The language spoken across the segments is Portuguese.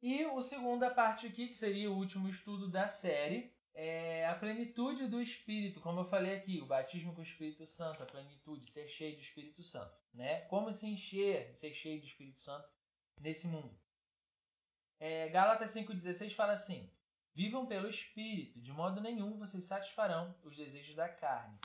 E o segunda parte aqui, que seria o último estudo da série, é a plenitude do Espírito. Como eu falei aqui, o batismo com o Espírito Santo, a plenitude, ser cheio do Espírito Santo. Né? Como se encher, ser cheio do Espírito Santo nesse mundo. É, Gálatas 5,16 fala assim: Vivam pelo Espírito, de modo nenhum vocês satisfarão os desejos da carne.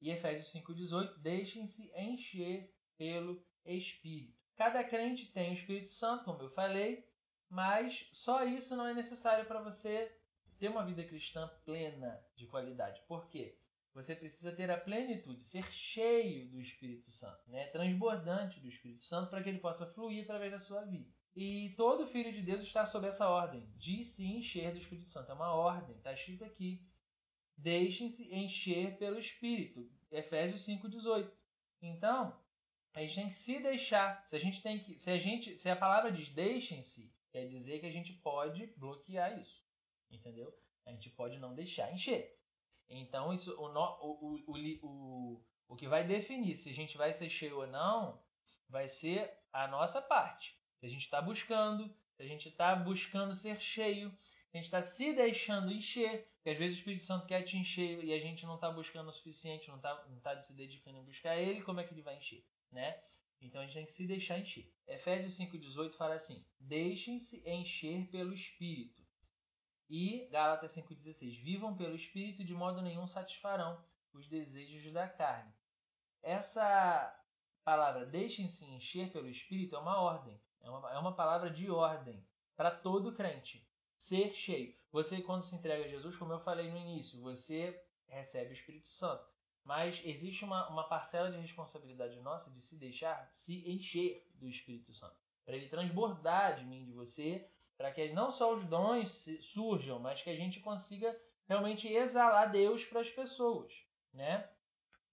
E Efésios 5,18: Deixem-se encher pelo Espírito. Cada crente tem o Espírito Santo, como eu falei, mas só isso não é necessário para você ter uma vida cristã plena de qualidade. Por quê? Você precisa ter a plenitude, ser cheio do Espírito Santo, né? transbordante do Espírito Santo, para que ele possa fluir através da sua vida. E todo filho de Deus está sob essa ordem, de se encher do Espírito Santo. É uma ordem, está escrito aqui. Deixem-se encher pelo Espírito. Efésios 5,18. Então, a gente tem que se deixar. Se a gente tem que. Se a gente. Se a palavra diz deixem-se, quer dizer que a gente pode bloquear isso. Entendeu? A gente pode não deixar encher. Então, isso, o, o, o, o, o que vai definir se a gente vai ser cheio ou não vai ser a nossa parte. Se a gente está buscando, se a gente está buscando ser cheio, a gente está se deixando encher, porque às vezes o Espírito Santo quer te encher e a gente não está buscando o suficiente, não está tá se dedicando em buscar ele, como é que ele vai encher? Né? Então a gente tem que se deixar encher. Efésios 5,18 fala assim: Deixem-se encher pelo Espírito. E Gálatas 5,16: Vivam pelo Espírito, de modo nenhum satisfarão os desejos da carne. Essa palavra deixem-se encher pelo Espírito é uma ordem, é uma, é uma palavra de ordem para todo crente. Ser cheio. Você, quando se entrega a Jesus, como eu falei no início, você recebe o Espírito Santo. Mas existe uma, uma parcela de responsabilidade nossa de se deixar se encher do Espírito Santo. Para ele transbordar de mim, de você, para que não só os dons surjam, mas que a gente consiga realmente exalar Deus para as pessoas, né?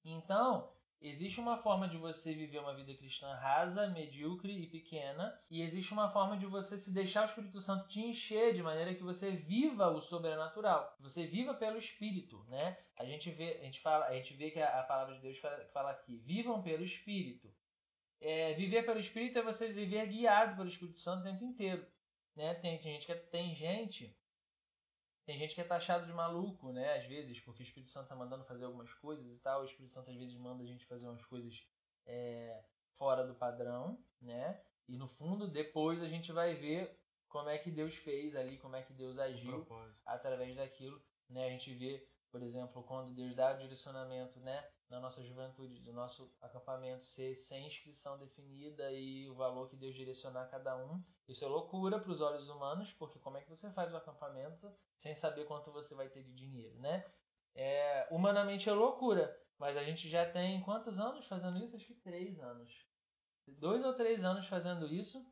Então, Existe uma forma de você viver uma vida cristã rasa, medíocre e pequena, e existe uma forma de você se deixar o Espírito Santo te encher de maneira que você viva o sobrenatural. Você viva pelo Espírito, né? A gente vê, a gente fala, a gente vê que a, a palavra de Deus fala, fala aqui: vivam pelo Espírito. É, viver pelo Espírito é você viver guiado pelo Espírito Santo o tempo inteiro, né? Tem, tem gente que tem gente tem gente que é taxado de maluco, né? Às vezes, porque o Espírito Santo tá mandando fazer algumas coisas e tal. O Espírito Santo às vezes manda a gente fazer umas coisas é, fora do padrão, né? E no fundo, depois a gente vai ver como é que Deus fez ali, como é que Deus agiu através daquilo, né? A gente vê, por exemplo, quando Deus dá o direcionamento, né? Na nossa juventude, do nosso acampamento ser sem inscrição definida e o valor que Deus direcionar a cada um. Isso é loucura para os olhos humanos, porque como é que você faz o acampamento sem saber quanto você vai ter de dinheiro, né? É, humanamente é loucura, mas a gente já tem quantos anos fazendo isso? Acho que três anos. Dois ou três anos fazendo isso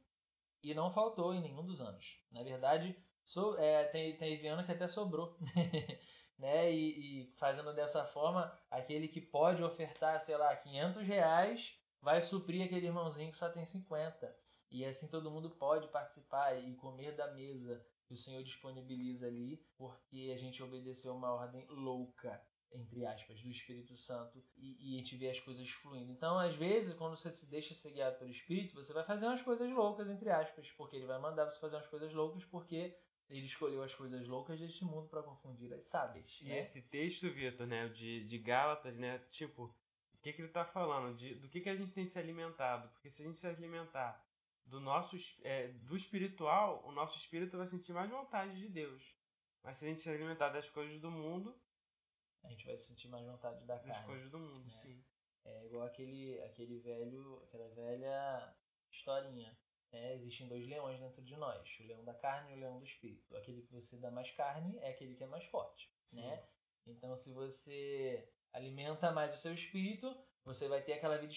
e não faltou em nenhum dos anos. Na verdade, so, é, tem, teve ano que até sobrou. né? E, e, fazendo dessa forma, aquele que pode ofertar, sei lá, 500 reais vai suprir aquele irmãozinho que só tem 50. E assim todo mundo pode participar e comer da mesa que o Senhor disponibiliza ali, porque a gente obedeceu uma ordem louca, entre aspas, do Espírito Santo e, e, a gente vê as coisas fluindo. Então, às vezes, quando você se deixa ser guiado pelo Espírito, você vai fazer umas coisas loucas, entre aspas, porque ele vai mandar você fazer umas coisas loucas, porque ele escolheu as coisas loucas deste mundo para confundir as sábias. E né? esse texto, Vitor, né, de, de Gálatas, né, tipo, o que, que ele está falando? De, do que, que a gente tem se alimentado? Porque se a gente se alimentar do nosso é, do espiritual, o nosso espírito vai sentir mais vontade de Deus. Mas se a gente se alimentar das coisas do mundo, a gente vai sentir mais vontade da das carne. coisas do mundo, né? sim. É igual aquele aquele velho, aquela velha historinha. Né? Existem dois leões dentro de nós, o leão da carne e o leão do espírito. Aquele que você dá mais carne é aquele que é mais forte, sim. né? Então, se você alimenta mais o seu espírito, você vai ter aquela vida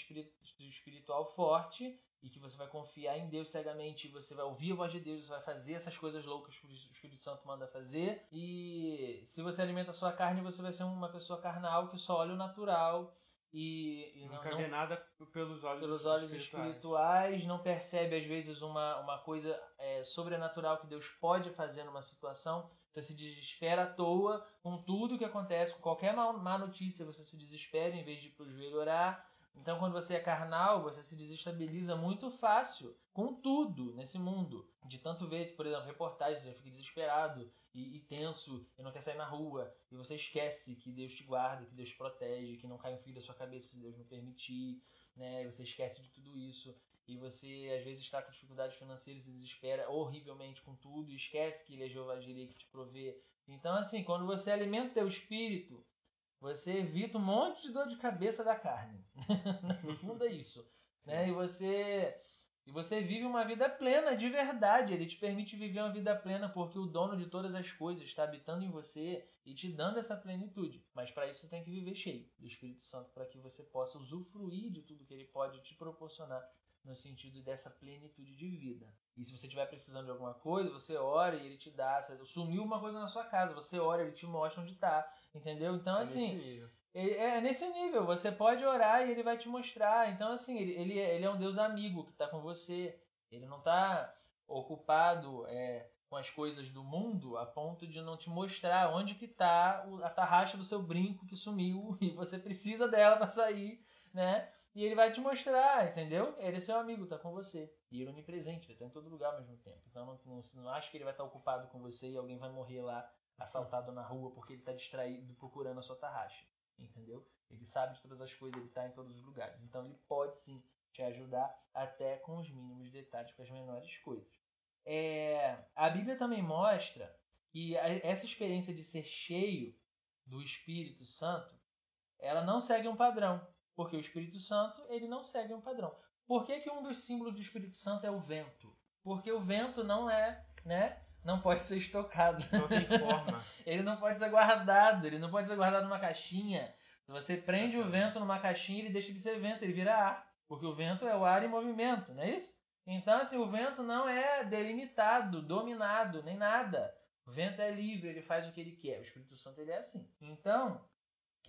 espiritual forte e que você vai confiar em Deus cegamente, você vai ouvir a voz de Deus, você vai fazer essas coisas loucas que o Espírito Santo manda fazer. E se você alimenta a sua carne, você vai ser uma pessoa carnal que só olha o natural e, e não, não vê nada pelos olhos, pelos olhos espirituais. espirituais. não percebe às vezes uma, uma coisa é, sobrenatural que Deus pode fazer numa situação. Você se desespera à toa com tudo que acontece, com qualquer má, má notícia, você se desespera em vez de ir para o joelho orar Então, quando você é carnal, você se desestabiliza muito fácil com tudo nesse mundo. De tanto ver, por exemplo, reportagens, você fica desesperado e, e, tenso e não quer sair na rua. E você esquece que Deus te guarda, que Deus te protege, que não cai um fio da sua cabeça se Deus não permitir. Né? Você esquece de tudo isso. E você, às vezes, está com dificuldades financeiras se desespera horrivelmente com tudo. E esquece que Ele é Jeová Jireh que te provê. Então, assim, quando você alimenta o teu espírito você evita um monte de dor de cabeça da carne. no fundo é isso. Né? E você e você vive uma vida plena de verdade. Ele te permite viver uma vida plena porque o dono de todas as coisas está habitando em você e te dando essa plenitude. Mas para isso você tem que viver cheio do Espírito Santo para que você possa usufruir de tudo que ele pode te proporcionar no sentido dessa plenitude de vida. E se você estiver precisando de alguma coisa, você ora e ele te dá. Sumiu uma coisa na sua casa, você ora, ele te mostra onde está. Entendeu? Então, é assim. Nesse é, é nesse nível. Você pode orar e ele vai te mostrar. Então, assim, ele, ele, é, ele é um Deus amigo que está com você. Ele não está ocupado é, com as coisas do mundo a ponto de não te mostrar onde que está a tarraxa do seu brinco que sumiu e você precisa dela para sair, né? E ele vai te mostrar, entendeu? Ele é seu amigo, tá com você. E ele é onipresente, ele tá em todo lugar ao mesmo tempo. Então não, não, não acha que ele vai estar ocupado com você e alguém vai morrer lá assaltado na rua porque ele está distraído procurando a sua tarraxa, entendeu? Ele sabe de todas as coisas, ele está em todos os lugares. Então ele pode sim te ajudar até com os mínimos detalhes, com as menores coisas. É, a Bíblia também mostra que essa experiência de ser cheio do Espírito Santo, ela não segue um padrão, porque o Espírito Santo ele não segue um padrão. Por que, que um dos símbolos do Espírito Santo é o vento? Porque o vento não é, né? não pode ser estocado. Não tem forma. ele não pode ser guardado, ele não pode ser guardado numa caixinha. Se você prende o vento numa caixinha, ele deixa de ser vento, ele vira ar. Porque o vento é o ar em movimento, não é isso? Então, assim, o vento não é delimitado, dominado, nem nada. O vento é livre, ele faz o que ele quer. O Espírito Santo ele é assim. Então,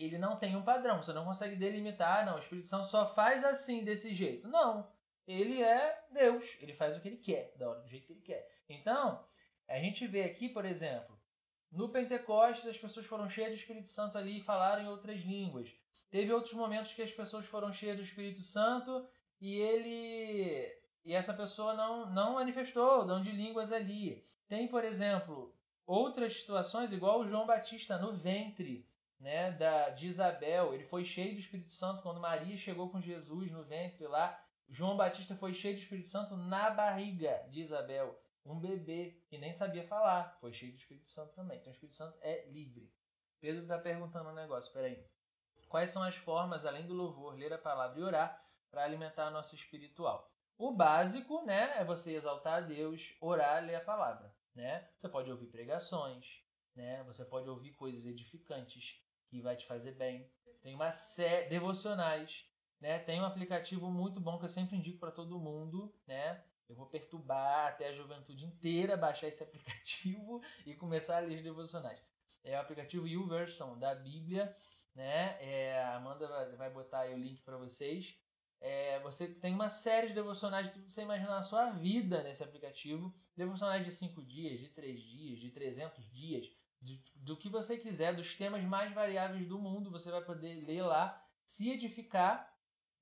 ele não tem um padrão. Você não consegue delimitar, não. O Espírito Santo só faz assim, desse jeito. Não. Ele é Deus. Ele faz o que ele quer, da hora, do jeito que ele quer. Então, a gente vê aqui, por exemplo, no Pentecostes as pessoas foram cheias do Espírito Santo ali e falaram em outras línguas. Teve outros momentos que as pessoas foram cheias do Espírito Santo e ele e essa pessoa não não manifestou o dom de línguas ali. Tem, por exemplo, outras situações igual o João Batista no ventre, né, da de Isabel, ele foi cheio do Espírito Santo quando Maria chegou com Jesus no ventre lá. João Batista foi cheio do Espírito Santo na barriga de Isabel um bebê que nem sabia falar, foi cheio do Espírito Santo também. Então o Espírito Santo é livre. Pedro está perguntando um negócio, peraí. Quais são as formas, além do louvor, ler a palavra e orar, para alimentar nosso espiritual? O básico, né, é você exaltar a Deus, orar, ler a palavra, né? Você pode ouvir pregações, né? Você pode ouvir coisas edificantes que vai te fazer bem. Tem uma série devocionais, né? Tem um aplicativo muito bom que eu sempre indico para todo mundo, né? Eu vou perturbar até a juventude inteira baixar esse aplicativo e começar a ler os devocionais. É o aplicativo YouVersion da Bíblia, né? É, a Amanda vai botar aí o link para vocês. É, você tem uma série de devocionais que você imaginar na sua vida nesse aplicativo. Devocionais de 5 dias, de 3 dias, de 300 dias, de, do que você quiser, dos temas mais variáveis do mundo, você vai poder ler lá, se edificar.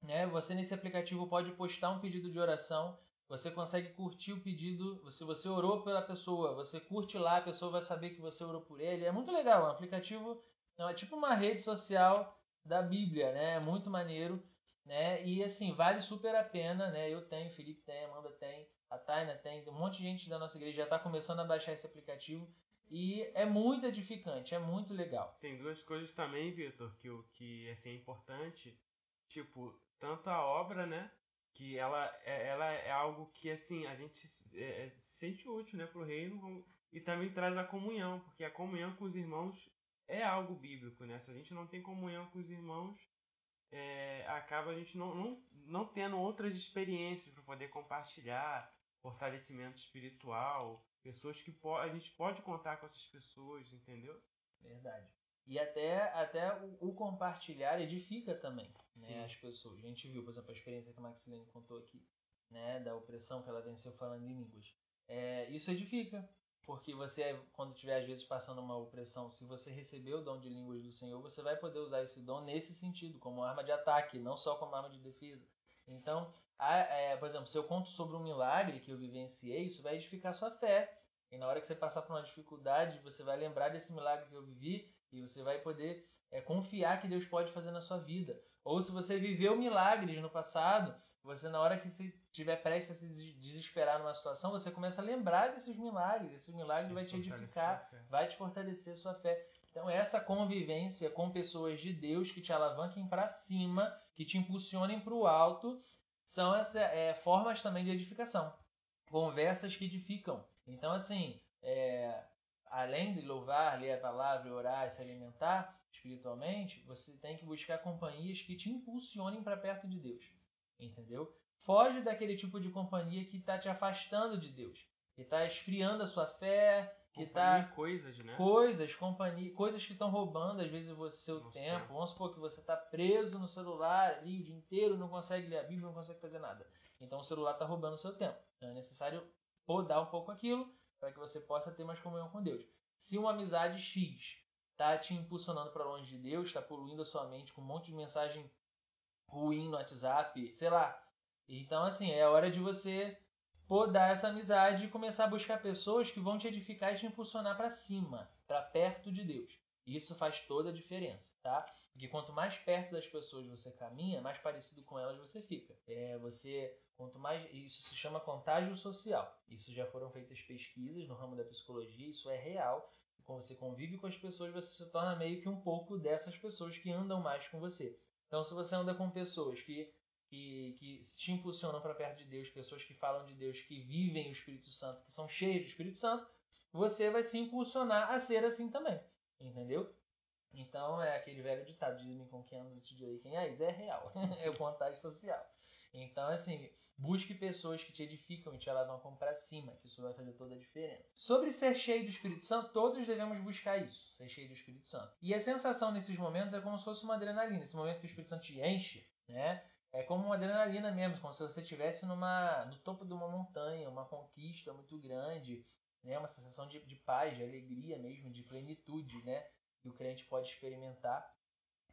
Né? Você nesse aplicativo pode postar um pedido de oração você consegue curtir o pedido. Se você orou pela pessoa, você curte lá, a pessoa vai saber que você orou por ele. É muito legal. É um aplicativo é tipo uma rede social da Bíblia, né? É muito maneiro, né? E assim, vale super a pena, né? Eu tenho, Felipe tem, Amanda tem, a Taina tem, um monte de gente da nossa igreja já está começando a baixar esse aplicativo. E é muito edificante, é muito legal. Tem duas coisas também, Vitor, que, que assim, é importante. Tipo, tanto a obra, né? que ela é, ela é algo que assim a gente é, é sente útil né para o reino e também traz a comunhão porque a comunhão com os irmãos é algo bíblico né se a gente não tem comunhão com os irmãos é, acaba a gente não, não, não tendo outras experiências para poder compartilhar fortalecimento espiritual pessoas que a gente pode contar com essas pessoas entendeu verdade e até, até o, o compartilhar edifica também né, as pessoas. A gente viu, por exemplo, a experiência que a Maxilene contou aqui, né, da opressão que ela venceu falando em línguas. É, isso edifica. porque você, quando estiver às vezes passando uma opressão, se você receber o dom de línguas do Senhor, você vai poder usar esse dom nesse sentido, como arma de ataque, não só como arma de defesa. Então, a, é, por exemplo, se eu conto sobre um milagre que eu vivenciei, isso vai edificar sua fé. E na hora que você passar por uma dificuldade, você vai lembrar desse milagre que eu vivi e você vai poder é, confiar que Deus pode fazer na sua vida. Ou se você viveu milagres no passado, você na hora que se tiver prestes a se desesperar numa situação, você começa a lembrar desses milagres. Esses milagres vai te edificar, vai te fortalecer sua fé. Então essa convivência com pessoas de Deus que te alavanquem para cima, que te impulsionem para o alto, são essas é, formas também de edificação. Conversas que edificam. Então assim, é, além de louvar, ler a palavra, orar se alimentar espiritualmente, você tem que buscar companhias que te impulsionem para perto de Deus. Entendeu? Foge daquele tipo de companhia que está te afastando de Deus, que está esfriando a sua fé, que está coisas, né? Coisas, companhia, coisas que estão roubando às vezes você seu Nossa. tempo. Vamos supor que você está preso no celular ali o dia inteiro, não consegue ler a Bíblia, não consegue fazer nada. Então o celular está roubando o seu tempo. Então é necessário podar um pouco aquilo para que você possa ter mais comunhão com Deus. Se uma amizade X está te impulsionando para longe de Deus, está poluindo a sua mente com um monte de mensagem ruim no WhatsApp, sei lá. Então, assim, é hora de você podar essa amizade e começar a buscar pessoas que vão te edificar e te impulsionar para cima, para perto de Deus. Isso faz toda a diferença, tá? Porque quanto mais perto das pessoas você caminha, mais parecido com elas você fica. É, você quanto mais isso se chama contágio social. Isso já foram feitas pesquisas no ramo da psicologia, isso é real. Quando você convive com as pessoas, você se torna meio que um pouco dessas pessoas que andam mais com você. Então, se você anda com pessoas que que, que te impulsionam para perto de Deus, pessoas que falam de Deus, que vivem o Espírito Santo, que são cheios do Espírito Santo, você vai se impulsionar a ser assim também. Entendeu? Então é aquele velho ditado, diz-me com quem ando, te direi quem és, é real. é o contágio social. Então, assim, busque pessoas que te edificam e te alavancam para cima, que isso vai fazer toda a diferença. Sobre ser cheio do Espírito Santo, todos devemos buscar isso, ser cheio do Espírito Santo. E a sensação nesses momentos é como se fosse uma adrenalina. Esse momento que o Espírito Santo te enche, né? É como uma adrenalina mesmo, como se você estivesse numa, no topo de uma montanha, uma conquista muito grande, né? uma sensação de, de paz, de alegria mesmo, de plenitude, né? que o crente pode experimentar.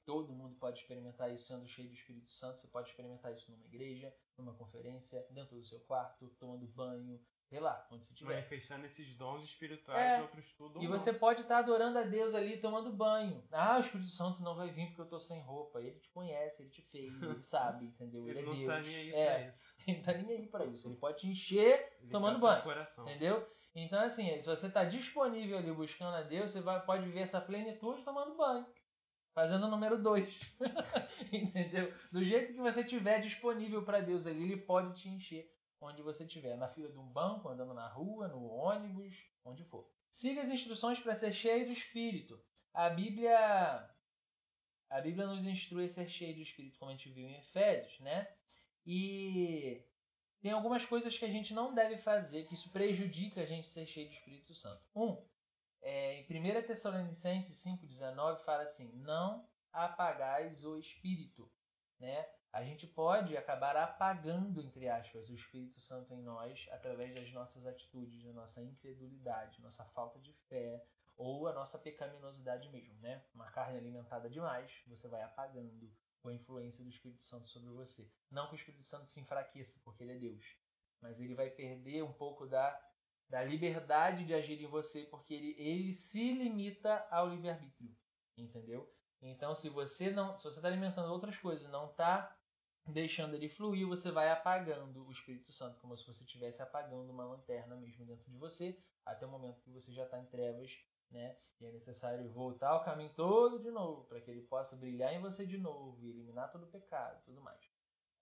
Todo mundo pode experimentar isso sendo cheio do Espírito Santo. Você pode experimentar isso numa igreja, numa conferência, dentro do seu quarto, tomando banho, sei lá, onde você estiver. Manifestando esses dons espirituais é, de outros tudo. E você pode estar adorando a Deus ali, tomando banho. Ah, o Espírito Santo não vai vir porque eu estou sem roupa. Ele te conhece, ele te fez, ele sabe, entendeu? Ele, ele é Deus. Tá nem aí é, pra isso. Ele tá nem aí pra isso. Ele pode te encher ele tomando banho. Coração. Entendeu? Então, assim, se você está disponível ali buscando a Deus, você vai, pode viver essa plenitude tomando banho. Fazendo o número 2. Entendeu? Do jeito que você tiver disponível para Deus ali, Ele pode te encher onde você estiver. Na fila de um banco, andando na rua, no ônibus, onde for. Siga as instruções para ser cheio do Espírito. A Bíblia a Bíblia nos instrui a ser cheio do Espírito, como a gente viu em Efésios, né? E tem algumas coisas que a gente não deve fazer, que isso prejudica a gente ser cheio do Espírito Santo. Um, é, em 1 Tessalonicenses 5,19 fala assim: não apagais o Espírito. Né? A gente pode acabar apagando, entre aspas, o Espírito Santo em nós através das nossas atitudes, da nossa incredulidade, nossa falta de fé ou a nossa pecaminosidade mesmo. Né? Uma carne alimentada demais, você vai apagando a influência do Espírito Santo sobre você. Não que o Espírito Santo se enfraqueça, porque ele é Deus, mas ele vai perder um pouco da, da liberdade de agir em você, porque ele, ele se limita ao livre-arbítrio, entendeu? Então, se você não, se você está alimentando outras coisas, não está deixando ele fluir, você vai apagando o Espírito Santo, como se você estivesse apagando uma lanterna mesmo dentro de você, até o momento que você já está em trevas né? E é necessário voltar ao caminho todo de novo, para que ele possa brilhar em você de novo e eliminar todo o pecado tudo mais.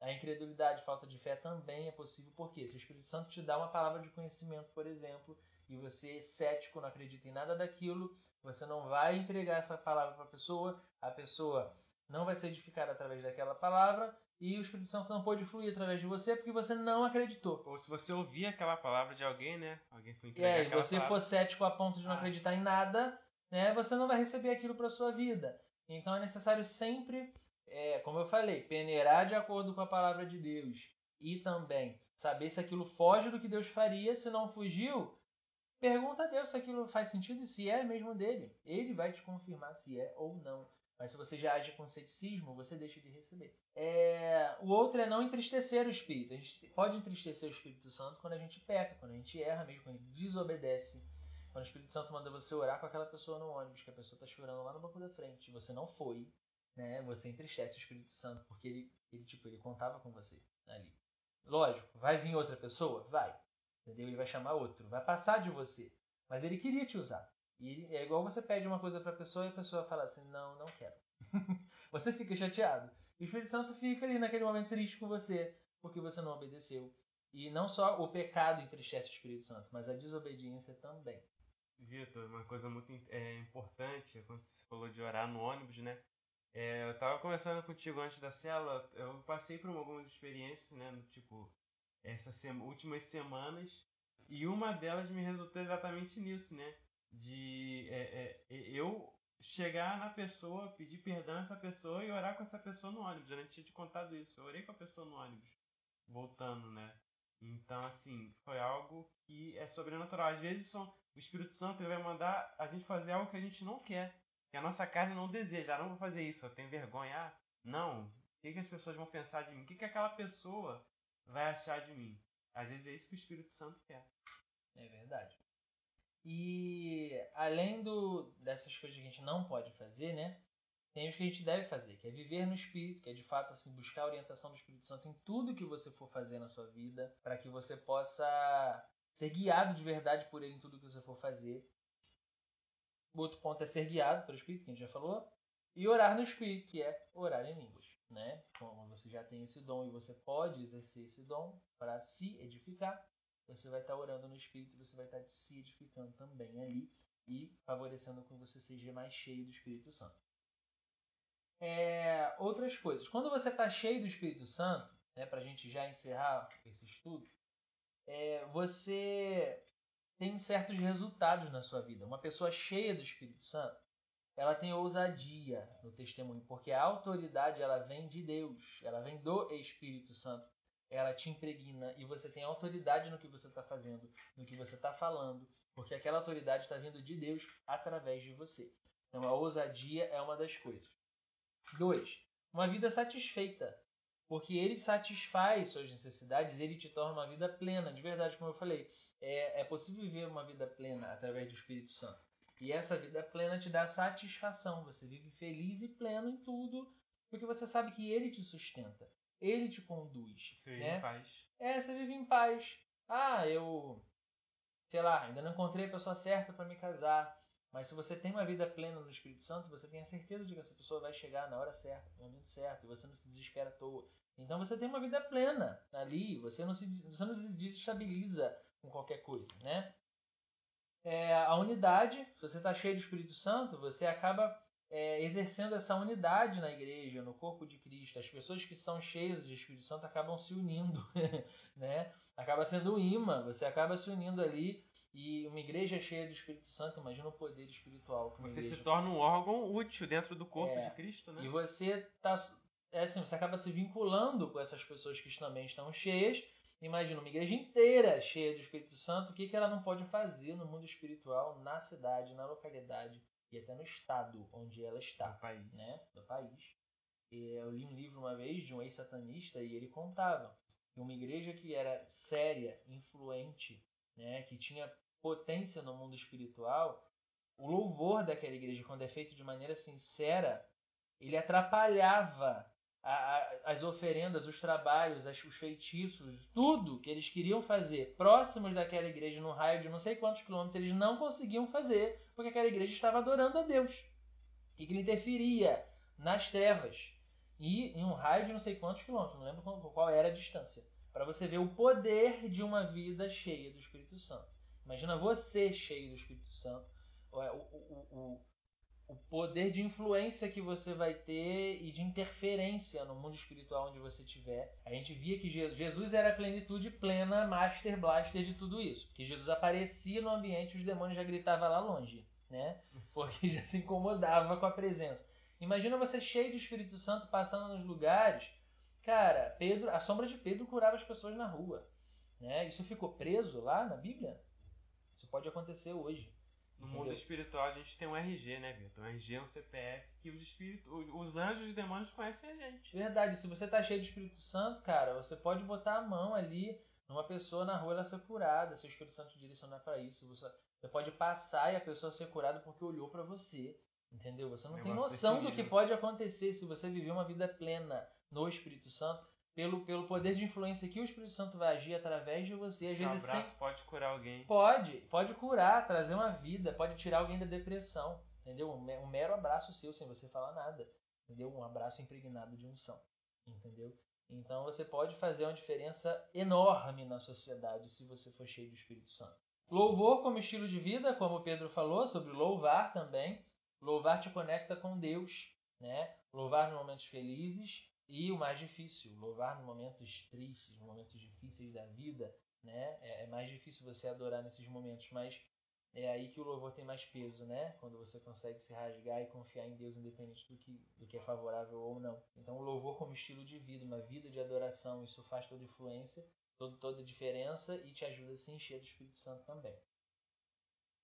A incredulidade, falta de fé também é possível, porque se o Espírito Santo te dá uma palavra de conhecimento, por exemplo, e você, cético, não acredita em nada daquilo, você não vai entregar essa palavra para a pessoa, a pessoa não vai ser edificada através daquela palavra, e o Espírito Santo não pôde fluir através de você porque você não acreditou. Ou se você ouvir aquela palavra de alguém, né? Alguém foi entregar É, e você palavra. for cético a ponto de não ah. acreditar em nada, né? Você não vai receber aquilo para sua vida. Então é necessário sempre, é, como eu falei, peneirar de acordo com a palavra de Deus. E também saber se aquilo foge do que Deus faria. Se não fugiu, pergunta a Deus se aquilo faz sentido e se é mesmo dele. Ele vai te confirmar se é ou não. Mas se você já age com ceticismo, você deixa de receber. É... O outro é não entristecer o Espírito. A gente pode entristecer o Espírito Santo quando a gente peca, quando a gente erra mesmo, quando a gente desobedece. Quando o Espírito Santo manda você orar com aquela pessoa no ônibus, que a pessoa está chorando lá no banco da frente, e você não foi, né? Você entristece o Espírito Santo, porque ele, ele, tipo, ele contava com você ali. Lógico, vai vir outra pessoa? Vai. Entendeu? Ele vai chamar outro, vai passar de você. Mas ele queria te usar. E é igual você pede uma coisa para a pessoa e a pessoa fala assim: não, não quero. você fica chateado. E o Espírito Santo fica ali naquele momento triste com você, porque você não obedeceu. E não só o pecado entristece o Espírito Santo, mas a desobediência também. Vitor, uma coisa muito é, importante, quando você falou de orar no ônibus, né? É, eu tava conversando contigo antes da cela, eu passei por algumas experiências, né? Tipo, essas sema, últimas semanas, e uma delas me resultou exatamente nisso, né? De é, é, eu chegar na pessoa, pedir perdão a essa pessoa e orar com essa pessoa no ônibus. Eu não tinha te contado isso. Eu orei com a pessoa no ônibus, voltando, né? Então, assim, foi algo que é sobrenatural. Às vezes o Espírito Santo vai mandar a gente fazer algo que a gente não quer, que a nossa carne não deseja. Ah, não vou fazer isso, eu tenho vergonha. Ah, não, o que, que as pessoas vão pensar de mim? O que, que aquela pessoa vai achar de mim? Às vezes é isso que o Espírito Santo quer. É verdade. E além do, dessas coisas que a gente não pode fazer, né? Tem os que a gente deve fazer, que é viver no Espírito, que é de fato assim, buscar a orientação do Espírito Santo em tudo que você for fazer na sua vida, para que você possa ser guiado de verdade por ele em tudo que você for fazer. O outro ponto é ser guiado pelo Espírito, que a gente já falou. E orar no Espírito, que é orar em línguas. Né? Como você já tem esse dom e você pode exercer esse dom para se edificar, você vai estar orando no Espírito, você vai estar se edificando também ali e favorecendo que você seja mais cheio do Espírito Santo. É, outras coisas. Quando você está cheio do Espírito Santo, né, para a gente já encerrar esse estudo, é, você tem certos resultados na sua vida. Uma pessoa cheia do Espírito Santo, ela tem ousadia no testemunho, porque a autoridade ela vem de Deus, ela vem do Espírito Santo. Ela te impregna e você tem autoridade no que você está fazendo, no que você está falando, porque aquela autoridade está vindo de Deus através de você. Então a ousadia é uma das coisas. Dois, uma vida satisfeita. Porque ele satisfaz suas necessidades, ele te torna uma vida plena. De verdade, como eu falei, é, é possível viver uma vida plena através do Espírito Santo. E essa vida plena te dá satisfação. Você vive feliz e pleno em tudo, porque você sabe que ele te sustenta, ele te conduz. Sim, né? em paz. É, você vive em paz. Ah, eu, sei lá, ainda não encontrei a pessoa certa para me casar. Mas se você tem uma vida plena no Espírito Santo, você tem a certeza de que essa pessoa vai chegar na hora certa, no momento certo, e você não se desespera à toa. Então você tem uma vida plena ali, você não se você não se desestabiliza com qualquer coisa, né? É, a unidade, se você está cheio do Espírito Santo, você acaba é, exercendo essa unidade na igreja, no corpo de Cristo. As pessoas que são cheias de Espírito Santo acabam se unindo, né? Acaba sendo um imã, você acaba se unindo ali e uma igreja cheia do Espírito Santo, imagina o poder espiritual. Você igreja. se torna um órgão útil dentro do corpo É, de Cristo, né? E você tá é assim, você acaba se vinculando com essas pessoas que também estão cheias. Imagina uma igreja inteira cheia do Espírito Santo, o que, que ela não pode fazer no mundo espiritual, na cidade, na localidade e até no estado onde ela está Do país. né, do país. E eu li um livro uma vez de um ex-satanista e ele contava que uma igreja que era séria, influente, né, que tinha potência no mundo espiritual, o louvor daquela igreja, quando é feito de maneira sincera, ele atrapalhava a- a- as oferendas, os trabalhos, as- os feitiços, tudo que eles queriam fazer próximos daquela igreja, no raio de não sei quantos quilômetros, eles não conseguiam fazer, porque aquela igreja estava adorando a Deus. E que ele interferia nas trevas. E em um raio de não sei quantos quilômetros, não lembro qual, era a distância. Para você ver o poder de uma vida cheia do Espírito Santo. Imagina você cheio do Espírito Santo. O, o, o, o poder de influência que você vai ter e de interferência no mundo espiritual onde você estiver. A gente via que Je- Jesus era a plenitude plena, master blaster de tudo isso. Porque Jesus aparecia no ambiente e os demônios já gritavam lá longe, né? Porque já se incomodava com a presença. Imagina você cheio do Espírito Santo passando nos lugares. Cara, Pedro, a sombra de Pedro curava as pessoas na rua. Né? Isso ficou preso lá na Bíblia? Isso pode acontecer hoje. No mundo Entendeu? espiritual a gente tem um RG, né, Vitor? Um RG é um CPF que os espíritos, os anjos e os demônios conhecem a gente. Verdade, se você tá cheio de Espírito Santo, cara, você pode botar a mão ali numa pessoa na rua ela ser curada, se o Espírito Santo te direcionar para isso. Você, você pode passar e a pessoa ser curada porque olhou para você. Entendeu? Você não tem noção do que pode acontecer se você viver uma vida plena no Espírito Santo, pelo, pelo poder de influência que o Espírito Santo vai agir através de você, às Um vezes sem, abraço pode curar alguém. Pode, pode curar, trazer uma vida, pode tirar alguém da depressão, entendeu? Um, um mero abraço seu, sem você falar nada, entendeu? Um abraço impregnado de unção, entendeu? Então você pode fazer uma diferença enorme na sociedade se você for cheio do Espírito Santo. Louvor como estilo de vida, como o Pedro falou, sobre louvar também. Louvar te conecta com Deus, né? Louvar nos momentos felizes e o mais difícil, louvar nos momentos tristes, nos momentos difíceis da vida, né? É, é mais difícil você adorar nesses momentos, mas é aí que o louvor tem mais peso, né? Quando você consegue se rasgar e confiar em Deus, independente do que, do que é favorável ou não. Então, o louvor como estilo de vida, uma vida de adoração, isso faz toda influência, todo, toda diferença e te ajuda a se encher do Espírito Santo também.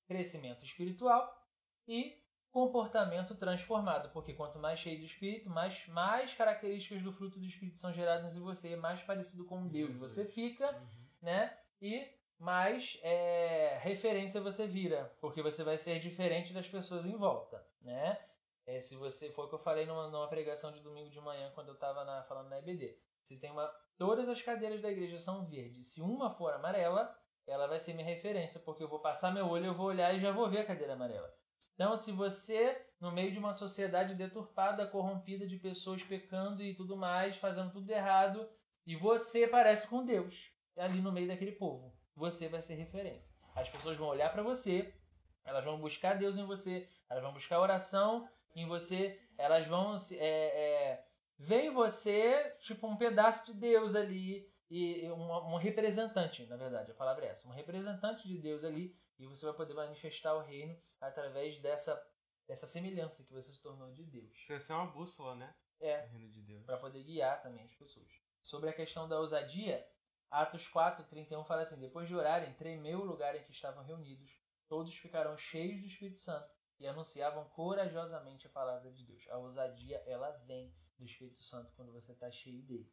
Crescimento espiritual e comportamento transformado, porque quanto mais cheio do Espírito, mais, mais características do fruto do Espírito são geradas em você, mais parecido com Deus você fica Uhum. né? E mais é, referência você vira, porque você vai ser diferente das pessoas em volta, né? É, se você foi o que eu falei numa, numa pregação de domingo de manhã quando eu estava falando na EBD. Se tem uma, todas as cadeiras da igreja são verdes. Se uma for amarela, ela vai ser minha referência, porque eu vou passar meu olho, eu vou olhar e já vou ver a cadeira amarela. Então, se você, no meio de uma sociedade deturpada, corrompida de pessoas pecando e tudo mais, fazendo tudo errado, e você parece com Deus, ali no meio daquele povo. Você vai ser referência. As pessoas vão olhar para você, elas vão buscar Deus em você, elas vão buscar oração em você, elas vão é, é, ver em você tipo um pedaço de Deus ali e um, um representante, na verdade, a palavra é essa, um representante de Deus ali e você vai poder manifestar o reino através dessa dessa semelhança que você se tornou de Deus. Isso é uma bússola, né? É, O reino de Deus. para poder guiar também as pessoas. Sobre a questão da ousadia, Atos 4, 31 fala assim: Depois de orarem, tremeu o lugar em que estavam reunidos, todos ficaram cheios do Espírito Santo e anunciavam corajosamente a palavra de Deus. A ousadia, ela vem do Espírito Santo quando você está cheio dele.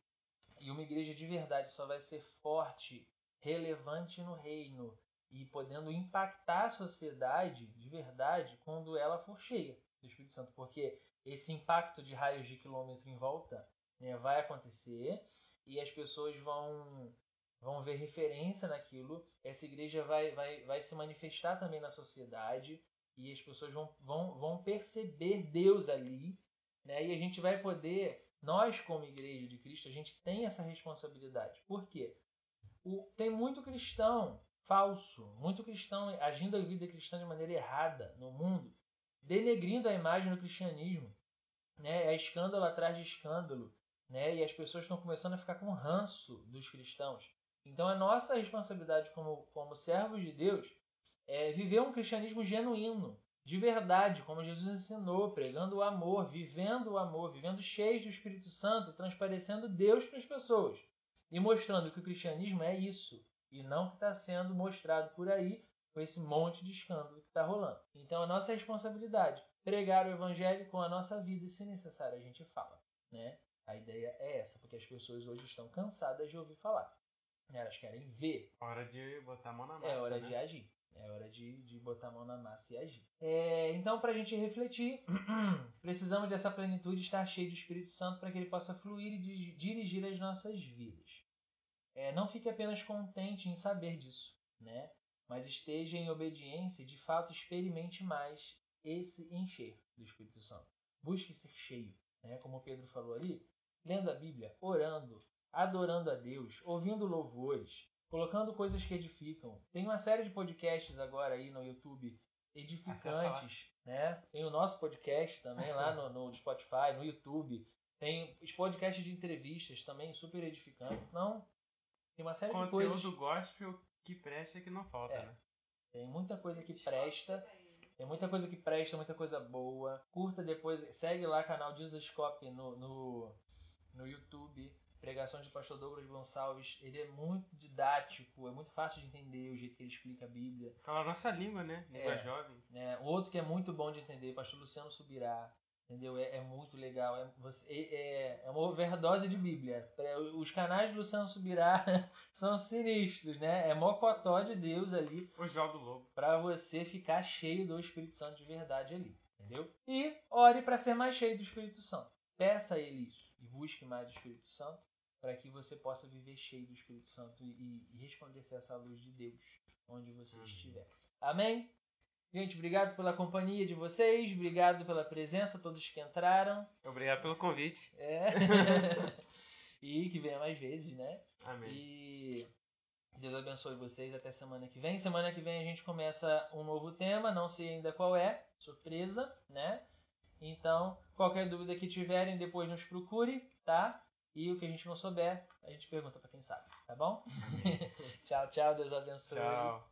E uma igreja de verdade só vai ser forte, relevante no reino e podendo impactar a sociedade de verdade quando ela for cheia do Espírito Santo, porque esse impacto de raios de quilômetro em volta né, vai acontecer e as pessoas vão vão ver referência naquilo. Essa igreja vai, vai, vai se manifestar também na sociedade e as pessoas vão, vão, vão perceber Deus ali, né? E a gente vai poder, nós como igreja de Cristo, a gente tem essa responsabilidade. Por quê? O, tem muito cristão falso, muito cristão agindo a vida cristã de maneira errada no mundo, denegrindo a imagem do cristianismo, né? É escândalo atrás de escândalo, né? E as pessoas estão começando a ficar com ranço dos cristãos. Então, a nossa responsabilidade como, como servos de Deus é viver um cristianismo genuíno, de verdade, como Jesus ensinou, pregando o amor, vivendo o amor, vivendo cheios do Espírito Santo, transparecendo Deus para as pessoas e mostrando que o cristianismo é isso e não que está sendo mostrado por aí com esse monte de escândalo que está rolando. Então, a nossa responsabilidade pregar o evangelho com a nossa vida e, se necessário, a gente fala, né? A ideia é essa, porque as pessoas hoje estão cansadas de ouvir falar. Elas querem ver. Hora de botar a mão na massa. É hora né? de agir. É hora de, de botar a mão na massa e agir. É, então, para a gente refletir, precisamos dessa plenitude estar cheio do Espírito Santo para que ele possa fluir e di- dirigir as nossas vidas. É, não fique apenas contente em saber disso, né? mas esteja em obediência e de fato experimente mais esse encher do Espírito Santo. Busque ser cheio, né? como Pedro falou ali, lendo a Bíblia, orando, adorando a Deus, ouvindo louvores, colocando coisas que edificam. Tem uma série de podcasts agora aí no YouTube edificantes, né? Tem o nosso podcast também lá no, no Spotify, no YouTube. Tem os podcasts de entrevistas também super edificantes. Não, tem uma série de coisas. Conteúdo gospel que presta e que não falta, É. né? Tem muita coisa que presta. Tem muita coisa que presta, muita coisa boa. Curta depois, segue lá o canal Jesuscope no, no, no YouTube. pregação de pastor Douglas Gonçalves, ele é muito didático, é muito fácil de entender o jeito que ele explica a Bíblia. Fala a nossa língua, né? Língua É. jovem. né? Outro que é muito bom de entender, pastor Luciano Subirá, entendeu? É, é muito legal, é, você, é, é- é uma overdose de Bíblia. Os canais do Luciano Subirá são sinistros, né? É mocotó de Deus ali Oswaldo Lobo. para você ficar cheio do Espírito Santo de verdade ali, entendeu? E ore para ser mais cheio do Espírito Santo. Peça a ele isso e busque mais o Espírito Santo para que você possa viver cheio do Espírito Santo e, e resplandecer essa luz de Deus onde você Amém. estiver. Amém? Gente, obrigado pela companhia de vocês, obrigado pela presença, todos que entraram. Obrigado pelo convite. É. e que venha mais vezes, né? Amém. E Deus abençoe vocês até semana que vem. Semana que vem a gente começa um novo tema, não sei ainda qual é, surpresa, né? Então, qualquer dúvida que tiverem, depois nos procure, tá? E o que a gente não souber, a gente pergunta pra quem sabe, tá bom? tchau, tchau, Deus abençoe. Tchau.